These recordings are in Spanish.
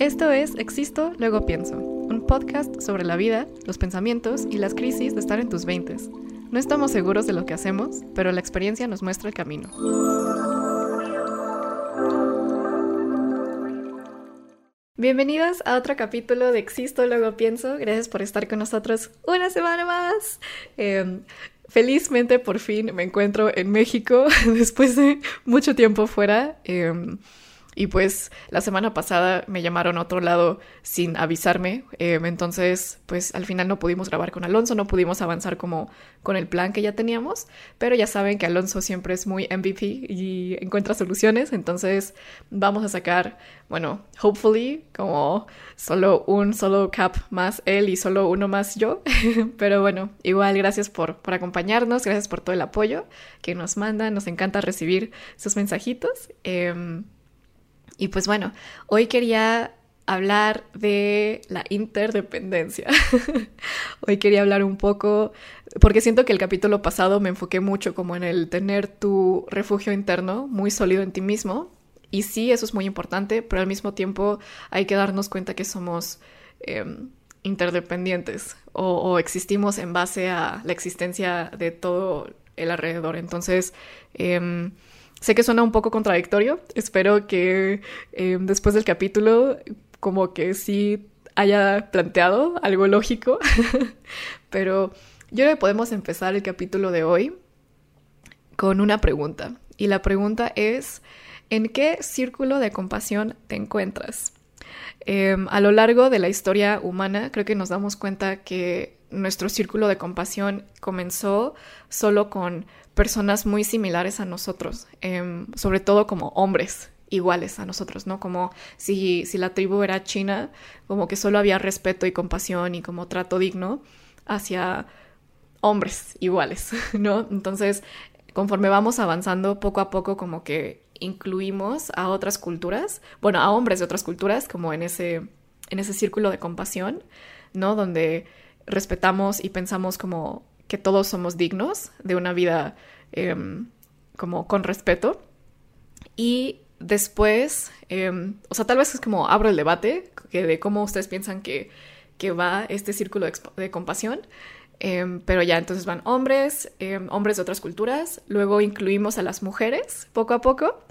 Esto es Existo, luego pienso, un podcast sobre la vida, los pensamientos y las crisis de estar en tus veintes. No estamos seguros de lo que hacemos, pero la experiencia nos muestra el camino. Bienvenidos a otro capítulo de Existo, luego pienso. Gracias por estar con nosotros una semana más. Em, felizmente por fin me encuentro en México después de mucho tiempo fuera. Em, y pues la semana pasada me llamaron a otro lado sin avisarme. Em, entonces, pues al final no pudimos grabar con Alonso, no pudimos avanzar como con el plan que ya teníamos. Pero ya saben que Alonso siempre es muy MVP y encuentra soluciones. Entonces vamos a sacar, bueno, hopefully, como solo un solo cap más él y solo uno más yo. Pero bueno, igual gracias por, por acompañarnos, gracias por todo el apoyo que nos mandan. Nos encanta recibir sus mensajitos. Eh, y pues bueno, hoy quería hablar de la interdependencia. hoy quería hablar un poco, porque siento que el capítulo pasado me enfoqué mucho como en el tener tu refugio interno muy sólido en ti mismo. Y sí, eso es muy importante, pero al mismo tiempo hay que darnos cuenta que somos em, interdependientes o, existimos en base a la existencia de todo el alrededor. Entonces, em, Sé que suena un poco contradictorio, espero que eh, después del capítulo como que sí haya planteado algo lógico, pero yo creo que podemos empezar el capítulo de hoy con una pregunta. Y la pregunta es, ¿en qué círculo de compasión te encuentras? Em, a lo largo de la historia humana creo que nos damos cuenta que nuestro círculo de compasión comenzó solo con personas muy similares a nosotros, em, sobre todo como hombres iguales a nosotros, ¿no? Como si, si la tribu era china, como que solo había respeto y compasión y como trato digno hacia hombres iguales, ¿no? Entonces, conforme vamos avanzando poco a poco, como que incluimos a otras culturas, bueno, a hombres de otras culturas, como en ese, en ese círculo de compasión, ¿no? Donde respetamos y pensamos como que todos somos dignos de una vida em, como con respeto. Y después, em, o sea, tal vez es como abro el debate que de cómo ustedes piensan que, que va este círculo de, compasión. Em, pero ya, entonces van hombres, hombres de otras culturas, luego incluimos a las mujeres poco a poco,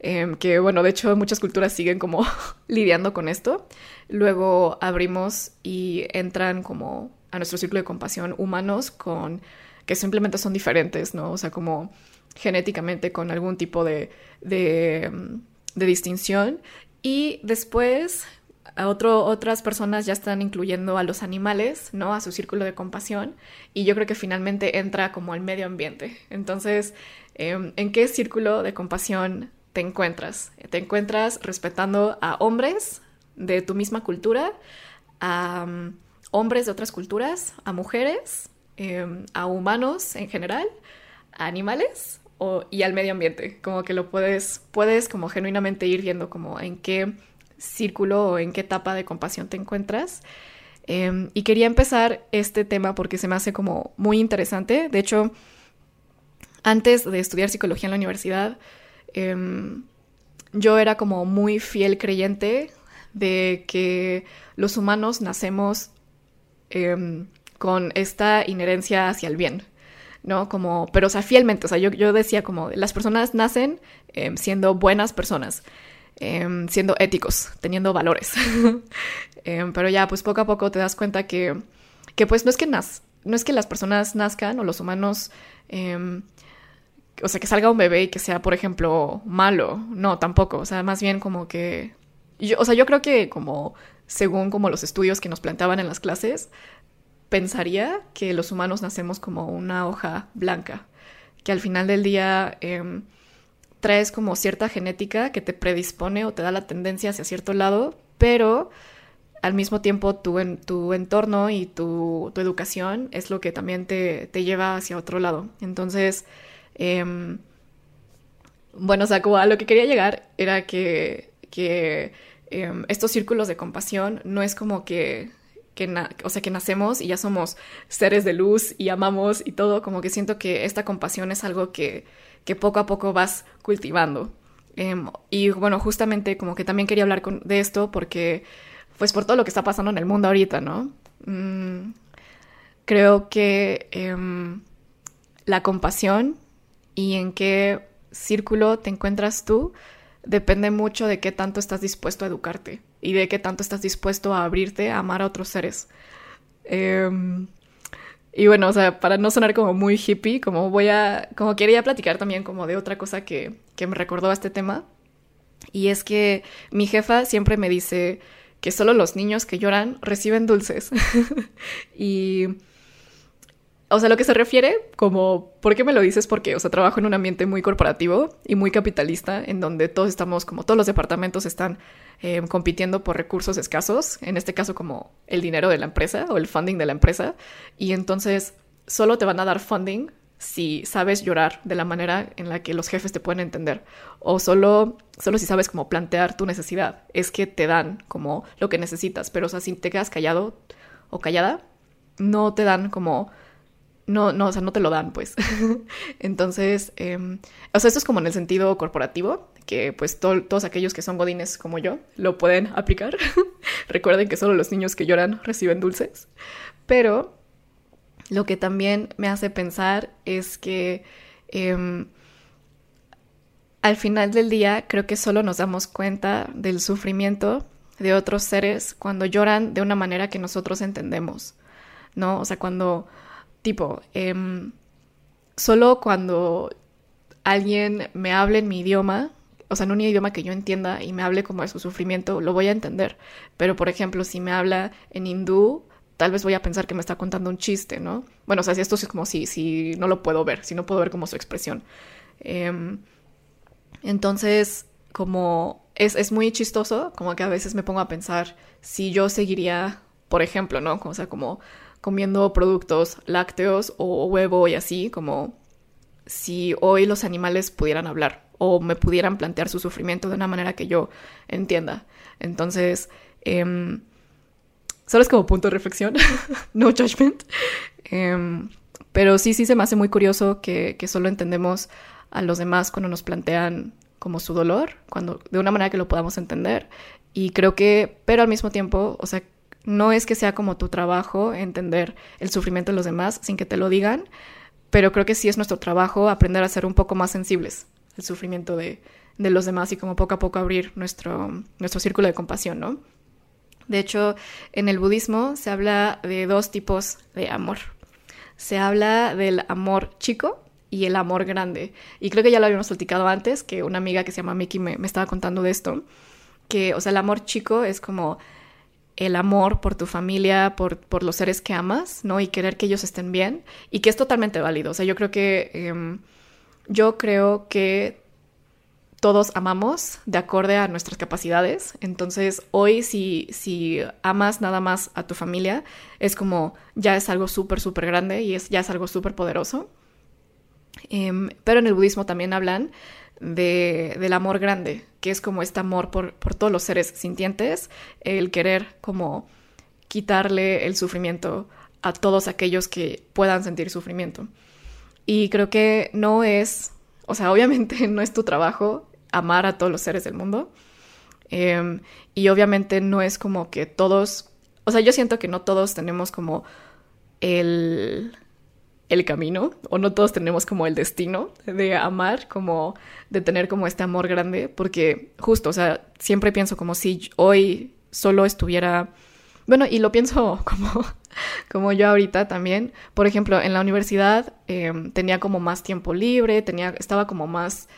que bueno, de hecho muchas culturas siguen como lidiando con esto. Luego abrimos y entran como a nuestro círculo de compasión humanos con que simplemente son diferentes, ¿no? O sea, como genéticamente con algún tipo de, de, de distinción. Y después a otro, otras personas ya están incluyendo a los animales, ¿no? A su círculo de compasión. Y yo creo que finalmente entra como al medio ambiente. Entonces, em, ¿en qué círculo de compasión te encuentras? ¿Te encuentras respetando a hombres de tu misma cultura? A hombres de otras culturas, a mujeres, em, a humanos en general, a animales y al medio ambiente. Como que lo puedes, puedes como genuinamente ir viendo como en qué círculo o en qué etapa de compasión te encuentras. Em, y quería empezar este tema porque se me hace como muy interesante. De hecho, antes de estudiar psicología en la universidad, em, yo era como muy fiel creyente de que los humanos nacemos Em, con esta inherencia hacia el bien, ¿no? Como, pero, o sea, fielmente, o sea, yo, yo decía como, las personas nacen em, siendo buenas personas, em, siendo éticos, teniendo valores. pero ya, pues poco a poco te das cuenta que, que pues no es que nas no es que las personas nazcan o los humanos, o sea, que salga un bebé y que sea, por ejemplo, malo, no, tampoco, o sea, más bien como que, yo, o sea, yo creo que como según como los estudios que nos planteaban en las clases, pensaría que los humanos nacemos como una hoja blanca, que al final del día em, traes como cierta genética que te predispone o te da la tendencia hacia cierto lado, pero al mismo tiempo tu, tu entorno y tu, educación es lo que también te, lleva hacia otro lado. Entonces, em, bueno, o sea, a lo que quería llegar era que, que Em, estos círculos de compasión no es como que, o sea, que nacemos y ya somos seres de luz y amamos y todo, como que siento que esta compasión es algo que, que poco a poco vas cultivando. Em, y bueno, justamente como que también quería hablar de esto porque, pues por todo lo que está pasando en el mundo ahorita, ¿no? Mm, creo que em, la compasión y en qué círculo te encuentras tú depende mucho de qué tanto estás dispuesto a educarte y de qué tanto estás dispuesto a abrirte a amar a otros seres. Em, y bueno, o sea, para no sonar como muy hippie, como voy a, como quería platicar también como de otra cosa que, que me recordó a este tema. Y es que mi jefa siempre me dice que solo los niños que lloran reciben dulces. y o sea, lo que se refiere como, ¿por qué me lo dices? Porque, o sea, trabajo en un ambiente muy corporativo y muy capitalista, en donde todos estamos, como todos los departamentos están eh, compitiendo por recursos escasos, en este caso como el dinero de la empresa o el funding de la empresa, y entonces solo te van a dar funding si sabes llorar de la manera en la que los jefes te pueden entender, o solo, solo si sabes cómo plantear tu necesidad, es que te dan como lo que necesitas, pero o sea, si te quedas callado o callada, no te dan como no, no, o sea, no te lo dan, pues. Entonces, em, o sea, esto es como en el sentido corporativo, que pues todos aquellos que son godines como yo lo pueden aplicar. Recuerden que solo los niños que lloran reciben dulces. Pero lo que también me hace pensar es que em, al final del día creo que solo nos damos cuenta del sufrimiento de otros seres cuando lloran de una manera que nosotros entendemos, ¿no? O sea, cuando Tipo, em, solo cuando alguien me hable en mi idioma, o sea, en un idioma que yo entienda y me hable como de su sufrimiento, lo voy a entender. Pero, por ejemplo, si me habla en hindú, tal vez voy a pensar que me está contando un chiste, ¿no? Bueno, o sea, si esto es como si, si no lo puedo ver, si no puedo ver como su expresión. Em, entonces, como es, es, muy chistoso, como que a veces me pongo a pensar si yo seguiría, por ejemplo, ¿no? O sea, como comiendo productos lácteos o huevo y así, como si hoy los animales pudieran hablar o me pudieran plantear su sufrimiento de una manera que yo entienda. Entonces, eh, solo es como punto de reflexión, no judgment. Em, pero sí, sí se me hace muy curioso que, que solo entendemos a los demás cuando nos plantean como su dolor, cuando de una manera que lo podamos entender. Y creo que, pero al mismo tiempo, o sea, no es que sea como tu trabajo entender el sufrimiento de los demás sin que te lo digan, pero creo que sí es nuestro trabajo aprender a ser un poco más sensibles al sufrimiento de, los demás y como poco a poco abrir nuestro, nuestro círculo de compasión, ¿no? De hecho, en el budismo se habla de dos tipos de amor. Se habla del amor chico y el amor grande. Y creo que ya lo habíamos platicado antes, que una amiga que se llama Miki me, me estaba contando de esto, que, o sea, el amor chico es como el amor por tu familia, por, por, los seres que amas, ¿no? Y querer que ellos estén bien y que es totalmente válido. O sea, yo creo que, em, yo creo que todos amamos de acorde a nuestras capacidades. Entonces, hoy si, si amas nada más a tu familia, es como ya es algo súper, súper grande y es, ya es algo súper poderoso. Em, pero en el budismo también hablan de, del amor grande, que es como este amor por, por todos los seres sintientes, el querer como quitarle el sufrimiento a todos aquellos que puedan sentir sufrimiento. Y creo que no es, o sea, obviamente no es tu trabajo amar a todos los seres del mundo. Em, y obviamente no es como que todos, o sea, yo siento que no todos tenemos como el, el camino, o no todos tenemos como el destino de amar, como de tener como este amor grande, porque justo, o sea, siempre pienso como si hoy solo estuviera, bueno, y lo pienso como, como yo ahorita también, por ejemplo, en la universidad em, tenía como más tiempo libre, tenía, estaba como más,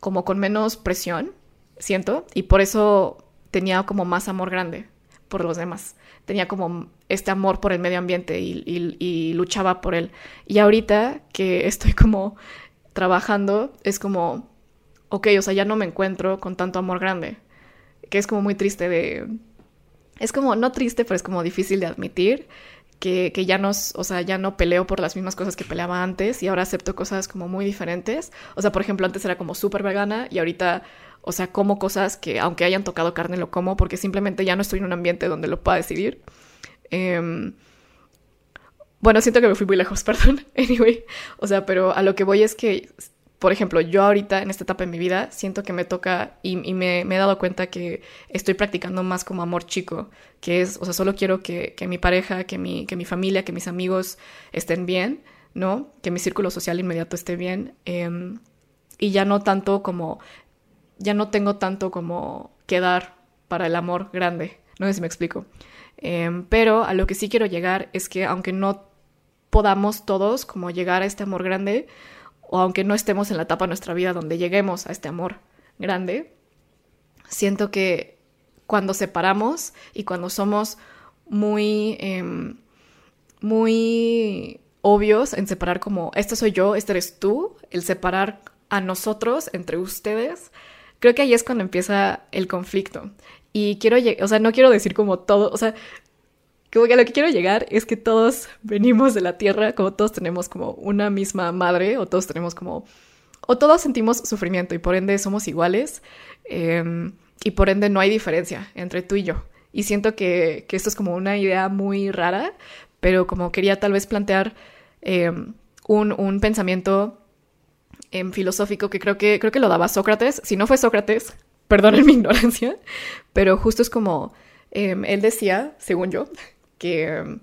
como con menos presión, siento, y por eso tenía como más amor grande por los demás tenía como este amor por el medio ambiente y, luchaba por él. Y ahorita que estoy como trabajando, es como, ok, o sea, ya no me encuentro con tanto amor grande, que es como muy triste de... Es como, no triste, pero es como difícil de admitir que, que, ya no, o sea, ya no peleo por las mismas cosas que peleaba antes y ahora acepto cosas como muy diferentes. O sea, por ejemplo, antes era como súper vegana y ahorita o sea, como cosas que aunque hayan tocado carne lo como porque simplemente ya no estoy en un ambiente donde lo pueda decidir. Em, bueno, siento que me fui muy lejos, perdón. Anyway, o sea, pero a lo que voy es que por ejemplo, yo ahorita en esta etapa de mi vida siento que me toca y, me, he dado cuenta que estoy practicando más como amor chico, que es, o sea, solo quiero que, mi pareja, que mi, que mi familia, que mis amigos estén bien, ¿no? Que mi círculo social inmediato esté bien. Em, y ya no tanto como, ya no tengo tanto como quedar para el amor grande, no sé si me explico. Em, pero a lo que sí quiero llegar es que aunque no podamos todos como llegar a este amor grande, o aunque no estemos en la etapa de nuestra vida donde lleguemos a este amor grande, siento que cuando separamos y cuando somos muy, em, muy obvios en separar como, este soy yo, este eres tú, el separar a nosotros entre ustedes, creo que ahí es cuando empieza el conflicto. Y quiero, o sea, no quiero decir como todo, o sea, como que a lo que quiero llegar es que todos venimos de la tierra, como todos tenemos como una misma madre, o todos tenemos como, o todos sentimos sufrimiento y por ende somos iguales, em, y por ende no hay diferencia entre tú y yo. Y siento que, que, esto es como una idea muy rara, pero como quería tal vez plantear em, un, un, pensamiento em, filosófico que creo, que creo que lo daba Sócrates. Si no fue Sócrates, perdonen mi ignorancia, pero justo es como él decía, según yo, que um,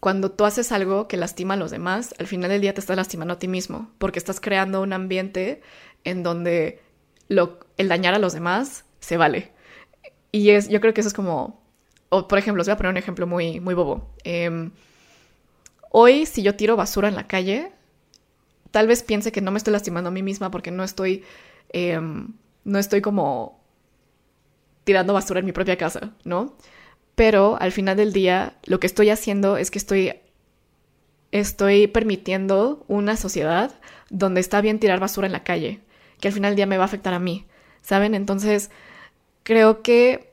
cuando tú haces algo que lastima a los demás, al final del día te estás lastimando a ti mismo, porque estás creando un ambiente en donde lo, el dañar a los demás se vale. Y es, yo creo que eso es como, o por ejemplo, os voy a poner un ejemplo muy, muy bobo. Em, hoy, si yo tiro basura en la calle, tal vez piense que no me estoy lastimando a mí misma porque no estoy, em, no estoy como tirando basura en mi propia casa, ¿no? pero al final del día lo que estoy haciendo es que estoy estoy permitiendo una sociedad donde está bien tirar basura en la calle, que al final del día me va a afectar a mí, ¿saben? Entonces, creo que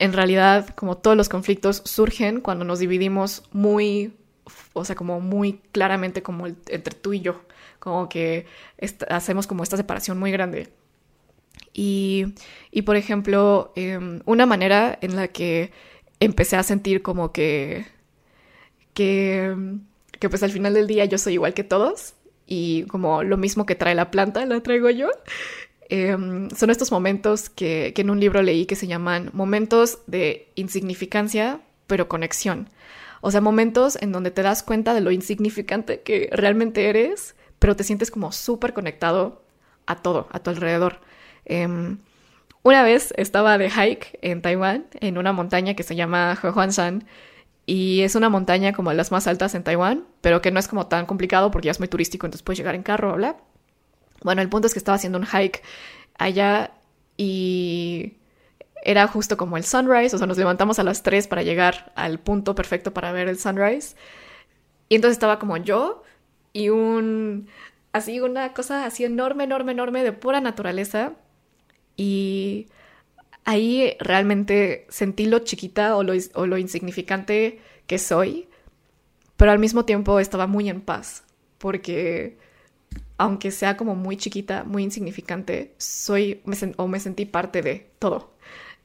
en realidad, como todos los conflictos surgen cuando nos dividimos muy, o sea, como muy claramente como entre tú y yo, como que hacemos como esta separación muy grande. Y, por ejemplo, em, una manera en la que empecé a sentir como que, que, que pues al final del día yo soy igual que todos y como lo mismo que trae la planta, la traigo yo. Em, son estos momentos que, que, en un libro leí que se llaman momentos de insignificancia, pero conexión. O sea, momentos en donde te das cuenta de lo insignificante que realmente eres, pero te sientes como súper conectado a todo, a tu alrededor. Em, una vez estaba de hike en Taiwán, en una montaña que se llama Huanshan, y es una montaña como las más altas en Taiwán, pero que no es como tan complicado porque ya es muy turístico, entonces puedes llegar en carro, bla. Bueno, el punto es que estaba haciendo un hike allá y era justo como el sunrise, o sea, nos levantamos a las 3 para llegar al punto perfecto para ver el sunrise. Y entonces estaba como yo y un, así una cosa así enorme, enorme, enorme de pura naturaleza y ahí realmente sentí lo chiquita o lo, insignificante que soy, pero al mismo tiempo estaba muy en paz, porque aunque sea como muy chiquita, muy insignificante, soy o me sentí parte de todo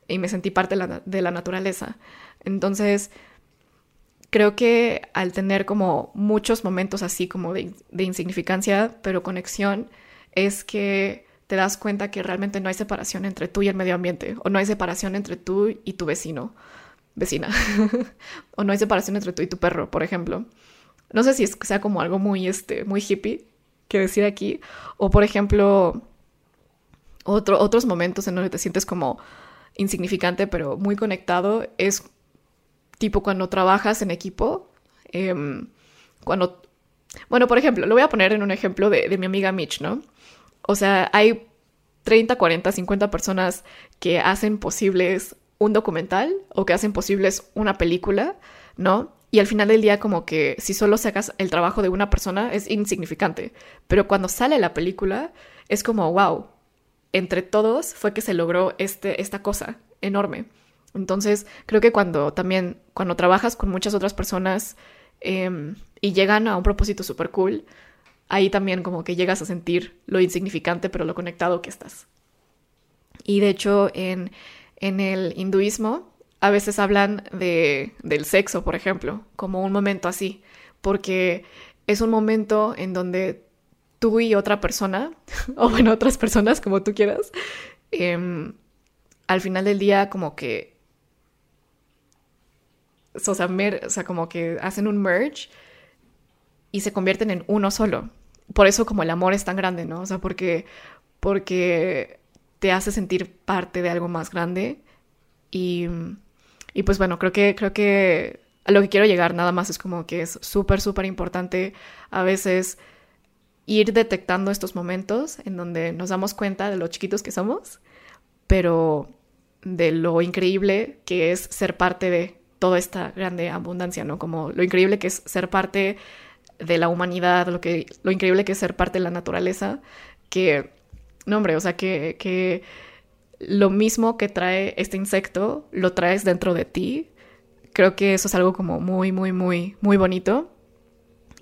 y me sentí parte de la, naturaleza. Entonces, creo que al tener como muchos momentos así como de insignificancia, pero conexión, es que te das cuenta que realmente no hay separación entre tú y el medio ambiente, o no hay separación entre tú y tu vecino, vecina, o no hay separación entre tú y tu perro, por ejemplo. No sé si es, sea como algo muy, este, muy hippie que decir aquí, o por ejemplo, otro, otros momentos en donde te sientes como insignificante, pero muy conectado, es tipo cuando trabajas en equipo, em, cuando, bueno, por ejemplo, lo voy a poner en un ejemplo de, de mi amiga Mitch, ¿no? O sea, hay 30, 40, 50 personas que hacen posibles un documental o que hacen posibles una película, ¿no? Y al final del día como que si solo sacas el trabajo de una persona es insignificante, pero cuando sale la película es como, wow, entre todos fue que se logró este, esta cosa enorme. Entonces creo que cuando también, cuando trabajas con muchas otras personas em, y llegan a un propósito súper cool, ahí también como que llegas a sentir lo insignificante, pero lo conectado que estás. Y de hecho, en, en el hinduismo a veces hablan de, del sexo, por ejemplo, como un momento así, porque es un momento en donde tú y otra persona, o bueno, otras personas como tú quieras, em, al final del día como que, o sea, o sea, como que hacen un merge y se convierten en uno solo. Por eso como el amor es tan grande, ¿no? O sea, porque, porque te hace sentir parte de algo más grande y, y pues bueno, creo que, creo que a lo que quiero llegar nada más es como que es súper, súper importante a veces ir detectando estos momentos en donde nos damos cuenta de lo chiquitos que somos, pero de lo increíble que es ser parte de toda esta grande abundancia, ¿no? Como lo increíble que es ser parte de la humanidad, lo, que, lo increíble que es ser parte de la naturaleza, que, no hombre, o sea, que, que lo mismo que trae este insecto, lo traes dentro de ti. Creo que eso es algo como muy, muy, muy, muy bonito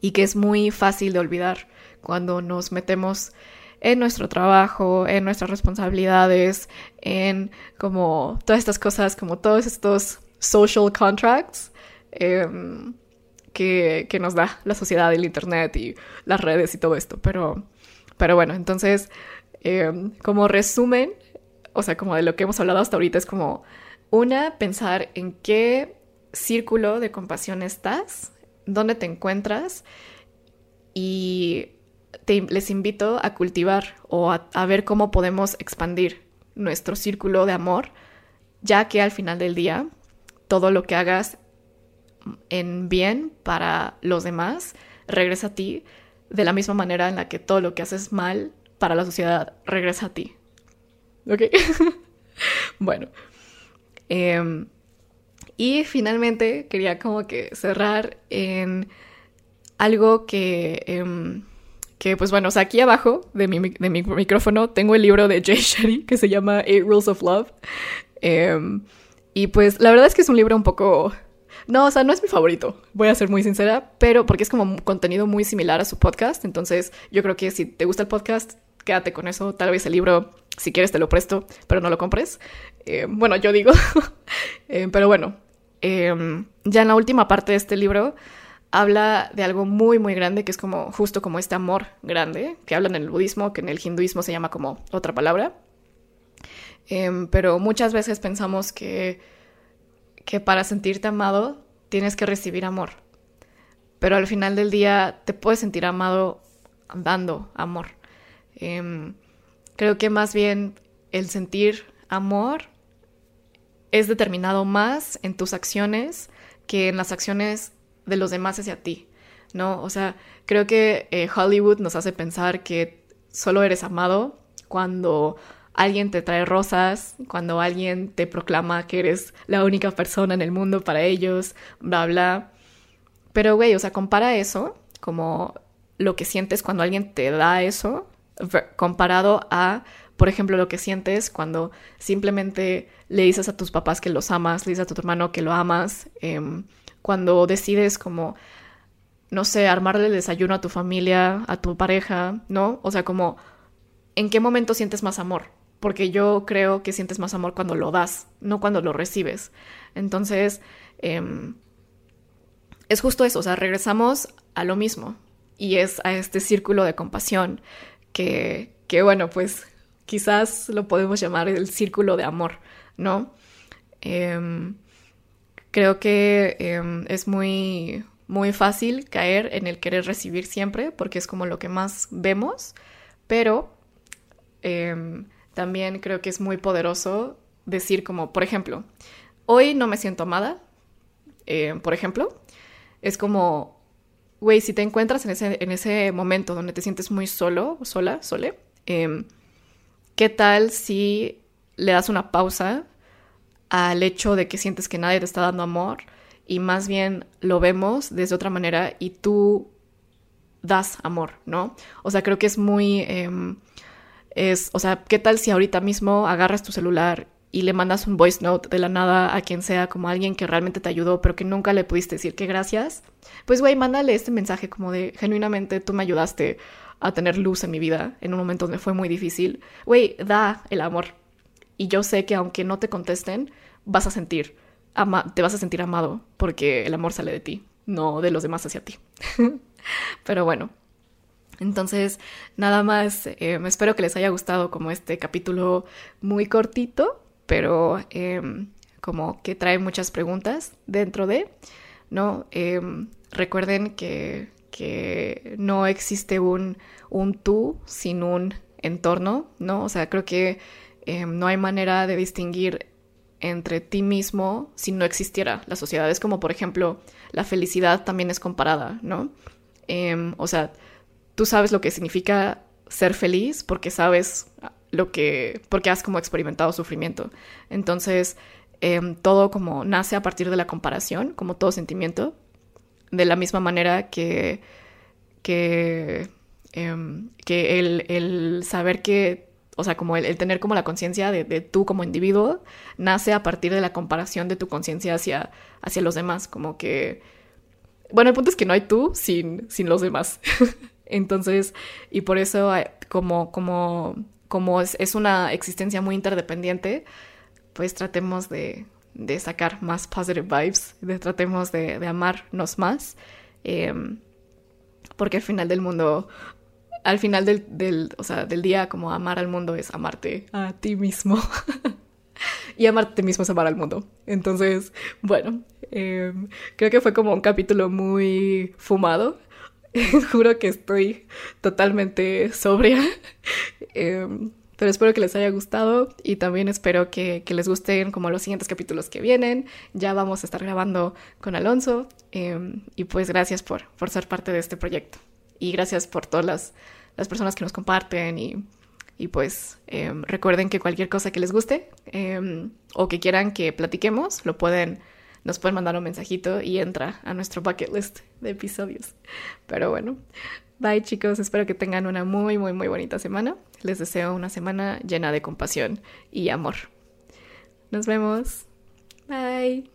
y que es muy fácil de olvidar cuando nos metemos en nuestro trabajo, en nuestras responsabilidades, en como todas estas cosas, como todos estos social contracts em, que, que, nos da la sociedad, el Internet y las redes y todo esto. Pero, pero bueno, entonces, em, como resumen, o sea, como de lo que hemos hablado hasta ahorita, es como una, pensar en qué círculo de compasión estás, dónde te encuentras y les invito a cultivar o a, ver cómo podemos expandir nuestro círculo de amor, ya que al final del día todo lo que hagas en bien para los demás regresa a ti de la misma manera en la que todo lo que haces mal para la sociedad regresa a ti. ¿Ok? bueno. Em, y finalmente quería como que cerrar en algo que... Em, que pues bueno, o sea, aquí abajo de mi, de mi micrófono tengo el libro de Jay Shetty que se llama Eight Rules of Love. Em, y pues la verdad es que es un libro un poco... No, o sea, no es mi favorito, voy a ser muy sincera, pero porque es como contenido muy similar a su podcast, entonces yo creo que si te gusta el podcast, quédate con eso, tal vez el libro, si quieres te lo presto, pero no lo compres. Em, bueno, yo digo, em, pero bueno, ya en la última parte de este libro habla de algo muy, muy grande, que es como justo como este amor grande, que hablan en el budismo, que en el hinduismo se llama como otra palabra. Em, pero muchas veces pensamos que, que para sentirte amado tienes que recibir amor. Pero al final del día te puedes sentir amado dando amor. Em, creo que más bien el sentir amor es determinado más en tus acciones que en las acciones de los demás hacia ti, ¿no? O sea, creo que eh, Hollywood nos hace pensar que solo eres amado cuando alguien te trae rosas, cuando alguien te proclama que eres la única persona en el mundo para ellos, bla, bla. Pero, güey, o sea, compara eso como lo que sientes cuando alguien te da eso, comparado a, por ejemplo, lo que sientes cuando simplemente le dices a tus papás que los amas, le dices a tu hermano que lo amas, eh, cuando decides como, no sé, armarle el desayuno a tu familia, a tu pareja, ¿no? O sea, como, ¿en qué momento sientes más amor? Porque yo creo que sientes más amor cuando lo das, no cuando lo recibes. Entonces, em, es justo eso, o sea, regresamos a lo mismo y es a este círculo de compasión que, que bueno, pues quizás lo podemos llamar el círculo de amor, ¿no? Eh, Creo que em, es muy, muy fácil caer en el querer recibir siempre, porque es como lo que más vemos, pero em, también creo que es muy poderoso decir como, por ejemplo, hoy no me siento amada, em, por ejemplo, es como, güey, si te encuentras en ese, en ese momento donde te sientes muy solo, sola, sole, ¿qué tal si le das una pausa al hecho de que sientes que nadie te está dando amor y más bien lo vemos desde otra manera y tú das amor, ¿no? O sea, creo que es muy... Em, es, o sea, ¿qué tal si ahorita mismo agarras tu celular y le mandas un voice note de la nada a quien sea, como alguien que realmente te ayudó, pero que nunca le pudiste decir que gracias? Pues, güey, mándale este mensaje como de, genuinamente, tú me ayudaste a tener luz en mi vida en un momento donde fue muy difícil. Güey, da el amor, y yo sé que aunque no te contesten, vas a sentir, te vas a sentir amado porque el amor sale de ti, no de los demás hacia ti. Pero bueno, Entonces, nada más, eh, espero que les haya gustado como este capítulo muy cortito, pero em, como que trae muchas preguntas dentro de, ¿no? Em, recuerden que, que, no existe un, un tú sin un entorno, ¿no? O sea, creo que em, no hay manera de distinguir entre ti mismo si no existiera la sociedad. Es como, por ejemplo, la felicidad también es comparada, ¿no? o sea, tú sabes lo que significa ser feliz porque sabes lo que, porque has como experimentado sufrimiento. Entonces, em, todo como nace a partir de la comparación, como todo sentimiento, de la misma manera que, que, em, que el, saber que, o sea, como el, tener como la conciencia de, de, tú como individuo, nace a partir de la comparación de tu conciencia hacia, hacia los demás, como que... Bueno, el punto es que no hay tú sin, sin los demás. Entonces, y por eso, eh, como, como, como es, es una existencia muy interdependiente, pues tratemos de, de sacar más positive vibes, tratemos de, de amarnos más, em, porque al final del mundo, al final del, del, o sea, del día, como amar al mundo es amarte a ti mismo. y amarte mismo es amar al mundo. Entonces, bueno, em, creo que fue como un capítulo muy fumado, Juro que estoy totalmente sobria. Em, pero espero que les haya gustado y también espero que, les gusten como los siguientes capítulos que vienen. Ya vamos a estar grabando con Alonso em, y pues gracias por, por ser parte de este proyecto. Y gracias por todas las, personas que nos comparten y, y pues em, recuerden que cualquier cosa que les guste o que quieran que platiquemos, lo pueden nos pueden mandar un mensajito y entra a nuestro bucket list de episodios. Pero bueno, bye chicos, espero que tengan una muy, muy, muy bonita semana. Les deseo una semana llena de compasión y amor. Nos vemos. Bye.